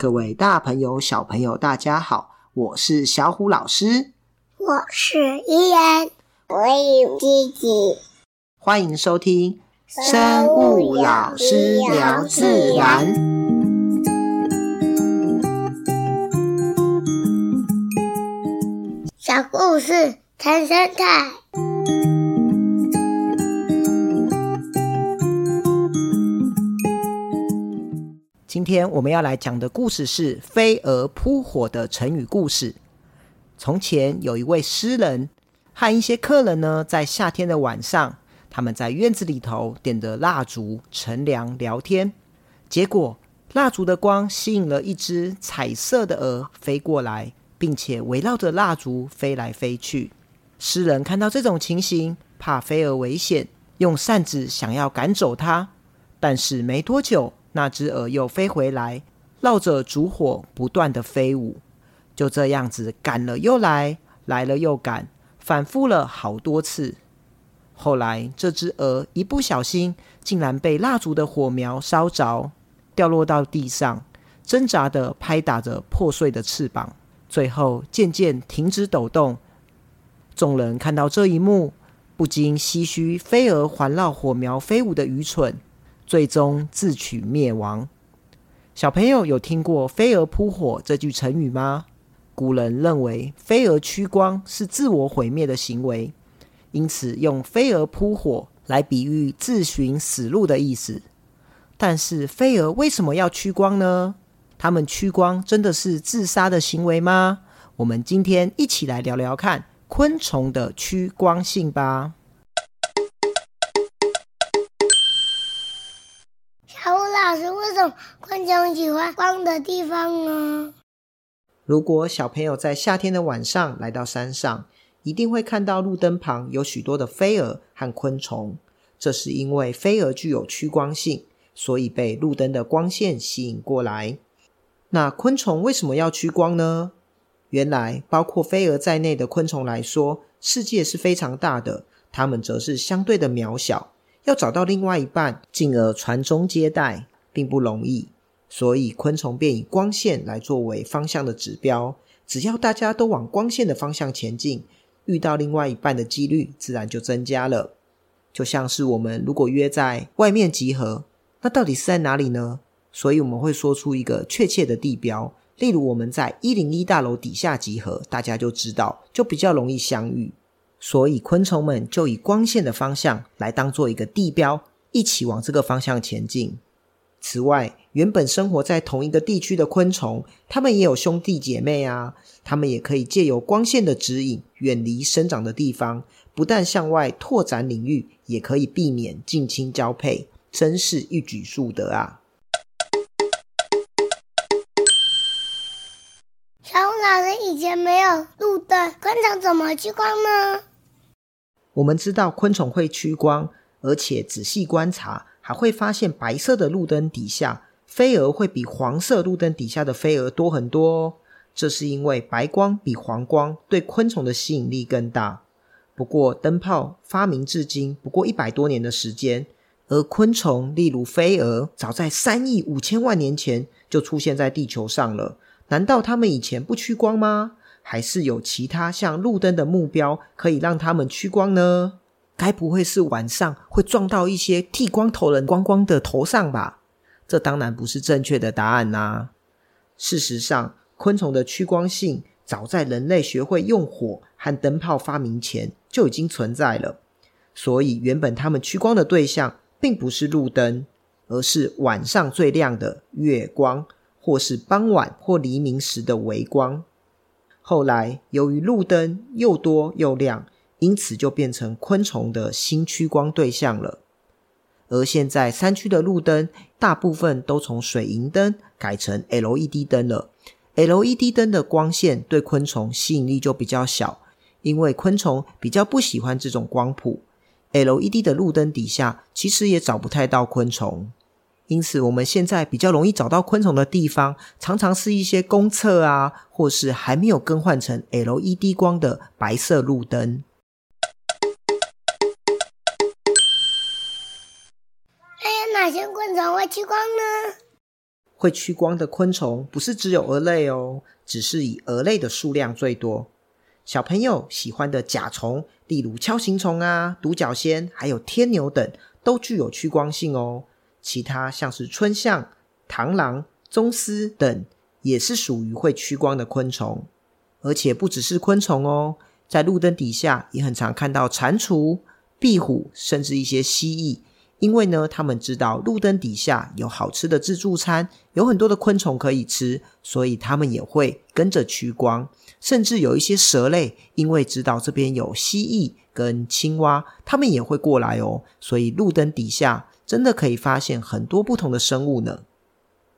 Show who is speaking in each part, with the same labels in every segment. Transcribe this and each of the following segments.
Speaker 1: 各位大朋友、小朋友，大家好，我是小虎老师，
Speaker 2: 我是依然，我有弟弟，
Speaker 1: 欢迎收听生物老师聊自然。
Speaker 2: 小故事谈生
Speaker 1: 态。天我们要来讲的故事是“飞蛾扑火”的成语故事。从前有一位诗人和一些客人呢，在夏天的晚上，他们在院子里头点着蜡烛乘凉聊天。结果，蜡烛的光吸引了一只彩色的蛾飞过来，并且围绕着蜡烛飞来飞去。诗人看到这种情形，怕飞蛾危险，用扇子想要赶走它，但是没多久。那只蛾又飞回来，绕着烛火不断地飞舞，就这样子赶了又来，来了又赶，反复了好多次。后来，这只蛾一不小心，竟然被蜡烛的火苗烧着，掉落到地上，挣扎地拍打着破碎的翅膀，最后渐渐停止抖动。众人看到这一幕，不禁唏嘘飞蛾环绕火苗飞舞的愚蠢。最终自取灭亡。小朋友有听过“飞蛾扑火”这句成语吗？古人认为飞蛾趋光是自我毁灭的行为，因此用“飞蛾扑火”来比喻自寻死路的意思。但是飞蛾为什么要趋光呢？它们趋光真的是自杀的行为吗？我们今天一起来聊聊看昆虫的趋光性吧。
Speaker 2: 老师，为什么昆虫喜欢光的地方呢？
Speaker 1: 如果小朋友在夏天的晚上来到山上，一定会看到路灯旁有许多的飞蛾和昆虫。这是因为飞蛾具有趋光性，所以被路灯的光线吸引过来。那昆虫为什么要趋光呢？原来，包括飞蛾在内的昆虫来说，世界是非常大的，它们则是相对的渺小。要找到另外一半，进而传宗接代。并不容易，所以昆虫便以光线来作为方向的指标。只要大家都往光线的方向前进，遇到另外一半的几率自然就增加了。就像是我们如果约在外面集合，那到底是在哪里呢？所以我们会说出一个确切的地标，例如我们在一零一大楼底下集合，大家就知道，就比较容易相遇。所以昆虫们就以光线的方向来当做一个地标，一起往这个方向前进。此外，原本生活在同一个地区的昆虫，它们也有兄弟姐妹啊。它们也可以借由光线的指引，远离生长的地方，不但向外拓展领域，也可以避免近亲交配，真是一举数得啊！
Speaker 2: 小虎老师以前没有路灯，昆虫怎么趋光呢？
Speaker 1: 我们知道昆虫会趋光，而且仔细观察。还会发现白色的路灯底下，飞蛾会比黄色路灯底下的飞蛾多很多哦。这是因为白光比黄光对昆虫的吸引力更大。不过，灯泡发明至今不过一百多年的时间，而昆虫，例如飞蛾，早在三亿五千万年前就出现在地球上了。难道它们以前不趋光吗？还是有其他像路灯的目标可以让它们趋光呢？该不会是晚上会撞到一些剃光头人光光的头上吧？这当然不是正确的答案呐。事实上，昆虫的趋光性早在人类学会用火和灯泡发明前就已经存在了。所以，原本它们趋光的对象并不是路灯，而是晚上最亮的月光，或是傍晚或黎明时的微光。后来，由于路灯又多又亮。因此，就变成昆虫的新趋光对象了。而现在，山区的路灯大部分都从水银灯改成 LED 灯了。LED 灯的光线对昆虫吸引力就比较小，因为昆虫比较不喜欢这种光谱。LED 的路灯底下其实也找不太到昆虫，因此我们现在比较容易找到昆虫的地方，常常是一些公厕啊，或是还没有更换成 LED 光的白色路灯。
Speaker 2: 哪些昆虫会趋光呢？
Speaker 1: 会趋光的昆虫不是只有蛾类哦，只是以蛾类的数量最多。小朋友喜欢的甲虫，例如锹形虫啊、独角仙，还有天牛等，都具有趋光性哦。其他像是春象、螳螂、棕丝等，也是属于会趋光的昆虫。而且不只是昆虫哦，在路灯底下也很常看到蟾蜍、壁虎，甚至一些蜥蜴。因为呢，他们知道路灯底下有好吃的自助餐，有很多的昆虫可以吃，所以他们也会跟着趋光。甚至有一些蛇类，因为知道这边有蜥蜴跟青蛙，他们也会过来哦。所以路灯底下真的可以发现很多不同的生物呢。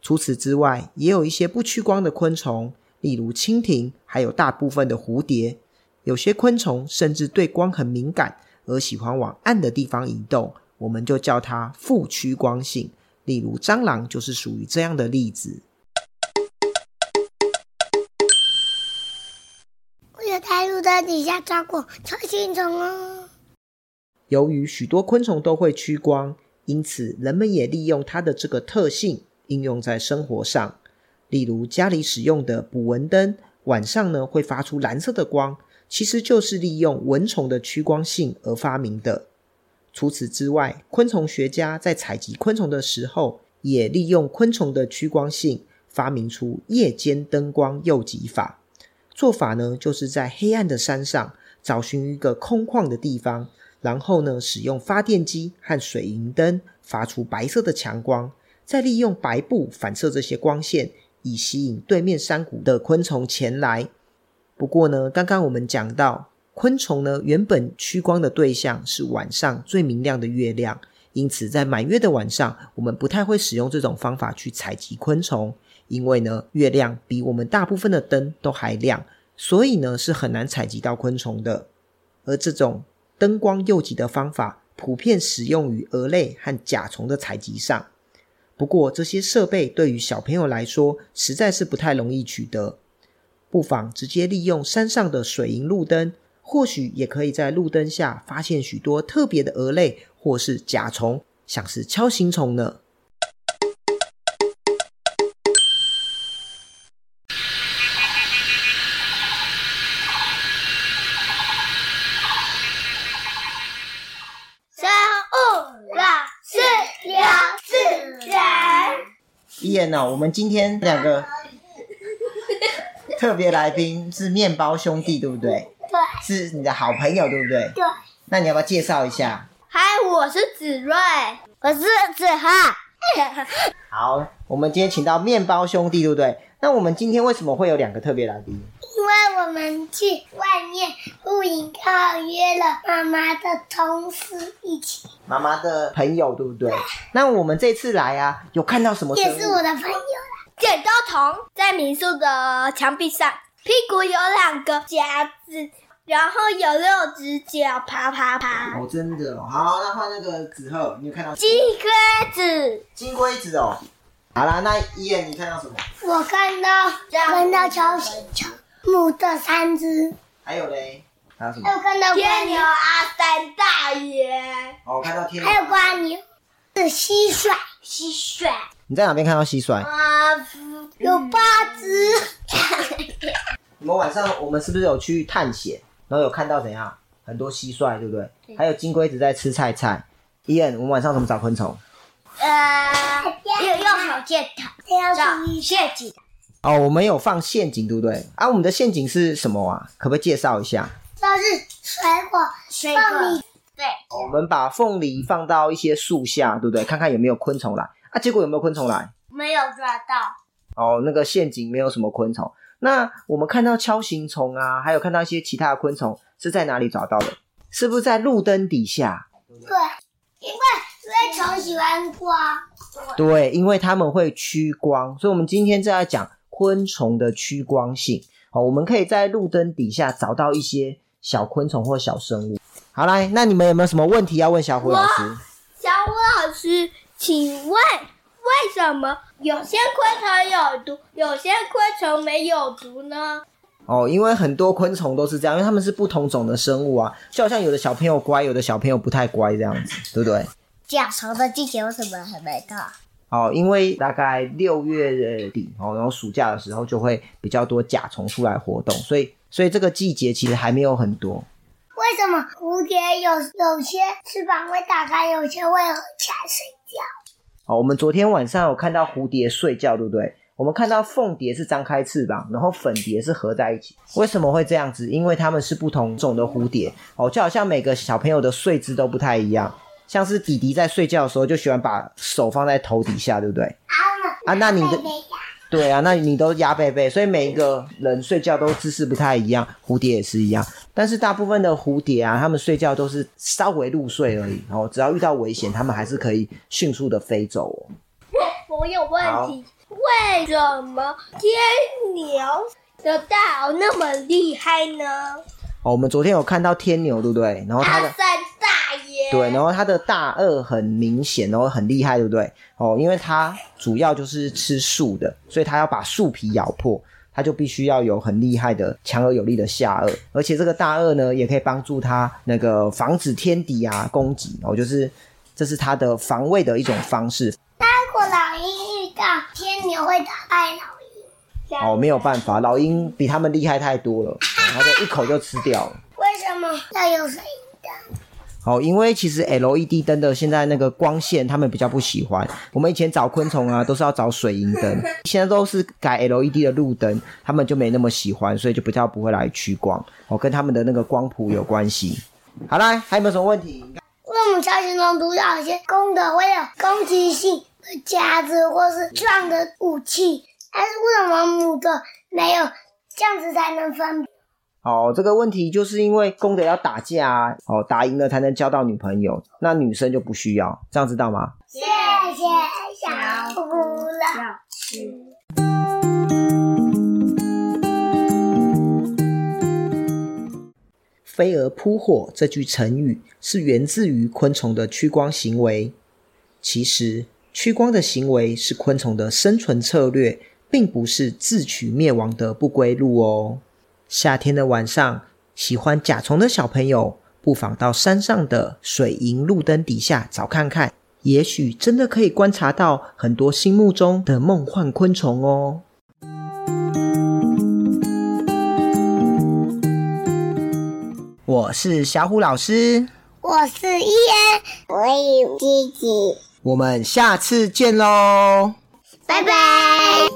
Speaker 1: 除此之外，也有一些不趋光的昆虫，例如蜻蜓，还有大部分的蝴蝶。有些昆虫甚至对光很敏感，而喜欢往暗的地方移动。我们就叫它负趋光性，例如蟑螂就是属于这样的例子。
Speaker 2: 我有在路灯底下抓过锹形虫哦。
Speaker 1: 由于许多昆虫都会趋光，因此人们也利用它的这个特性应用在生活上。例如家里使用的捕蚊灯，晚上呢会发出蓝色的光，其实就是利用蚊虫的趋光性而发明的。除此之外，昆虫学家在采集昆虫的时候，也利用昆虫的趋光性，发明出夜间灯光诱集法。做法呢，就是在黑暗的山上找寻一个空旷的地方，然后呢，使用发电机和水银灯发出白色的强光，再利用白布反射这些光线，以吸引对面山谷的昆虫前来。不过呢，刚刚我们讲到。昆虫呢，原本趋光的对象是晚上最明亮的月亮，因此在满月的晚上，我们不太会使用这种方法去采集昆虫，因为呢，月亮比我们大部分的灯都还亮，所以呢，是很难采集到昆虫的。而这种灯光诱集的方法，普遍使用于蛾类和甲虫的采集上。不过，这些设备对于小朋友来说，实在是不太容易取得，不妨直接利用山上的水银路灯。或许也可以在路灯下发现许多特别的蛾类，或是甲虫，像是锹形虫呢。
Speaker 2: 生物老师聊自然。
Speaker 1: 伊言呢？我们今天两个特别来宾是面包兄弟，对不对？是你的好朋友，对不对？
Speaker 2: 对。
Speaker 1: 那你要不要介绍一下？
Speaker 3: 嗨，我是子睿，
Speaker 2: 我是子涵。
Speaker 1: 好，我们今天请到面包兄弟，对不对？那我们今天为什么会有两个特别来宾？
Speaker 2: 因为我们去外面露营，刚好约了妈妈的同事一起。
Speaker 1: 妈妈的朋友，对不对？对。那我们这次来啊，有看到什么？
Speaker 2: 也是我的朋友啦。
Speaker 3: 剪刀虫在民宿的墙壁上，屁股有两个夹子。然后有六只脚，啪啪啪！
Speaker 1: 哦，真的哦。好，那换那个子鹤，你有看到
Speaker 3: 金龟子？金龟
Speaker 1: 子哦。好啦，那伊言你看到什么？
Speaker 2: 我看到看到锹形虫母的三只。
Speaker 1: 还有嘞？还有什么？
Speaker 2: 还有看到
Speaker 3: 天牛阿三大爷。
Speaker 1: 哦，我看到天牛。
Speaker 2: 还有蜗牛。是蟋蟀。
Speaker 3: 蟋蟀。
Speaker 1: 你在哪边看到蟋蟀？
Speaker 3: 啊，
Speaker 2: 有八只。
Speaker 1: 你们晚上我们是不是有去探险？然后有看到怎样很多蟋蟀，对不对？对，还有金龟子在吃菜菜。伊恩，我们晚上怎么找昆虫？
Speaker 3: 呃，用用手电筒找陷阱。
Speaker 1: 哦，我们有放陷阱，对不对？啊，我们的陷阱是什么啊？可不可以介绍一下？
Speaker 2: 这是水果，水果凤梨。
Speaker 3: 对，
Speaker 1: 我们把凤梨放到一些树下，对不对？看看有没有昆虫来。啊，结果有没有昆虫来？
Speaker 3: 没有抓到。
Speaker 1: 哦，那个陷阱没有什么昆虫。那我们看到锹形虫啊，还有看到一些其他的昆虫，是在哪里找到的？是不是在路灯底下？
Speaker 2: 对，因为因为虫喜欢光。
Speaker 1: 对，因为它们会趋光，所以我们今天就在讲昆虫的趋光性。好，我们可以在路灯底下找到一些小昆虫或小生物。好，来，那你们有没有什么问题要问小虎老师？
Speaker 3: 小虎老师，请问。为什么有些昆虫有毒，有些昆虫没有毒呢？
Speaker 1: 哦，因为很多昆虫都是这样，因为它们是不同种的生物啊，就好像有的小朋友乖，有的小朋友不太乖这样子，对不对？
Speaker 2: 甲虫的季节为什么还没到？
Speaker 1: 哦，因为大概六月底哦，然后暑假的时候就会比较多甲虫出来活动，所以所以这个季节其实还没有很多。
Speaker 2: 为什么蝴蝶有有些翅膀会打开，有些会合起来睡觉？
Speaker 1: 哦，我们昨天晚上有看到蝴蝶睡觉，对不对？我们看到凤蝶是张开翅膀，然后粉蝶是合在一起。为什么会这样子？因为它们是不同种的蝴蝶哦，就好像每个小朋友的睡姿都不太一样。像是弟弟在睡觉的时候就喜欢把手放在头底下，对不对？啊，那你的对啊，那你都压背背，所以每一个人睡觉都姿势不太一样。蝴蝶也是一样，但是大部分的蝴蝶啊，它们睡觉都是稍微入睡而已。然哦，只要遇到危险，它们还是可以迅速的飞走哦。
Speaker 3: 我有问题。为什么天牛的大螯那么厉害呢？
Speaker 1: 哦，我们昨天有看到天牛，对不对？然后它的
Speaker 3: 大三大爷，
Speaker 1: 对，然后它的大二很明显，然后很厉害，对不对？哦，因为它主要就是吃树的，所以它要把树皮咬破，它就必须要有很厉害的强而有力的下颚，而且这个大顎呢，也可以帮助它那个防止天敌啊攻击，哦，就是这是它的防卫的一种方式。
Speaker 2: 如果老鹰遇到天牛会打败老鹰？
Speaker 1: 哦，没有办法，老鹰比他们厉害太多了，然后就一口就吃掉了。
Speaker 2: 为什么要有水银灯？
Speaker 1: 哦，因为其实 LED 灯的现在那个光线，他们比较不喜欢。我们以前找昆虫啊，都是要找水银灯，现在都是改 LED 的路灯，他们就没那么喜欢，所以就比较不会来趋光。哦，跟他们的那个光谱有关系。好啦，还有没有什么问题？
Speaker 2: 为什么小型虫毒有一些公的会有攻击性的？夹子或是撞的武器，但是为什么母的没有？这样子才能分别。
Speaker 1: 哦，这个问题就是因为公的要打架，哦，打赢了才能交到女朋友，那女生就不需要，这样知道吗？
Speaker 2: 谢谢小虎老师。
Speaker 1: 飞蛾扑火这句成语是源自于昆虫的趋光行为，其实。趋光的行为是昆虫的生存策略，并不是自取灭亡的不归路哦。夏天的晚上，喜欢甲虫的小朋友，不妨到山上的水银路灯底下找看看，也许真的可以观察到很多心目中的梦幻昆虫哦。我是小虎老师，
Speaker 2: 我是伊恩，我有吉吉。
Speaker 1: 我们下次见喽，
Speaker 2: 拜拜。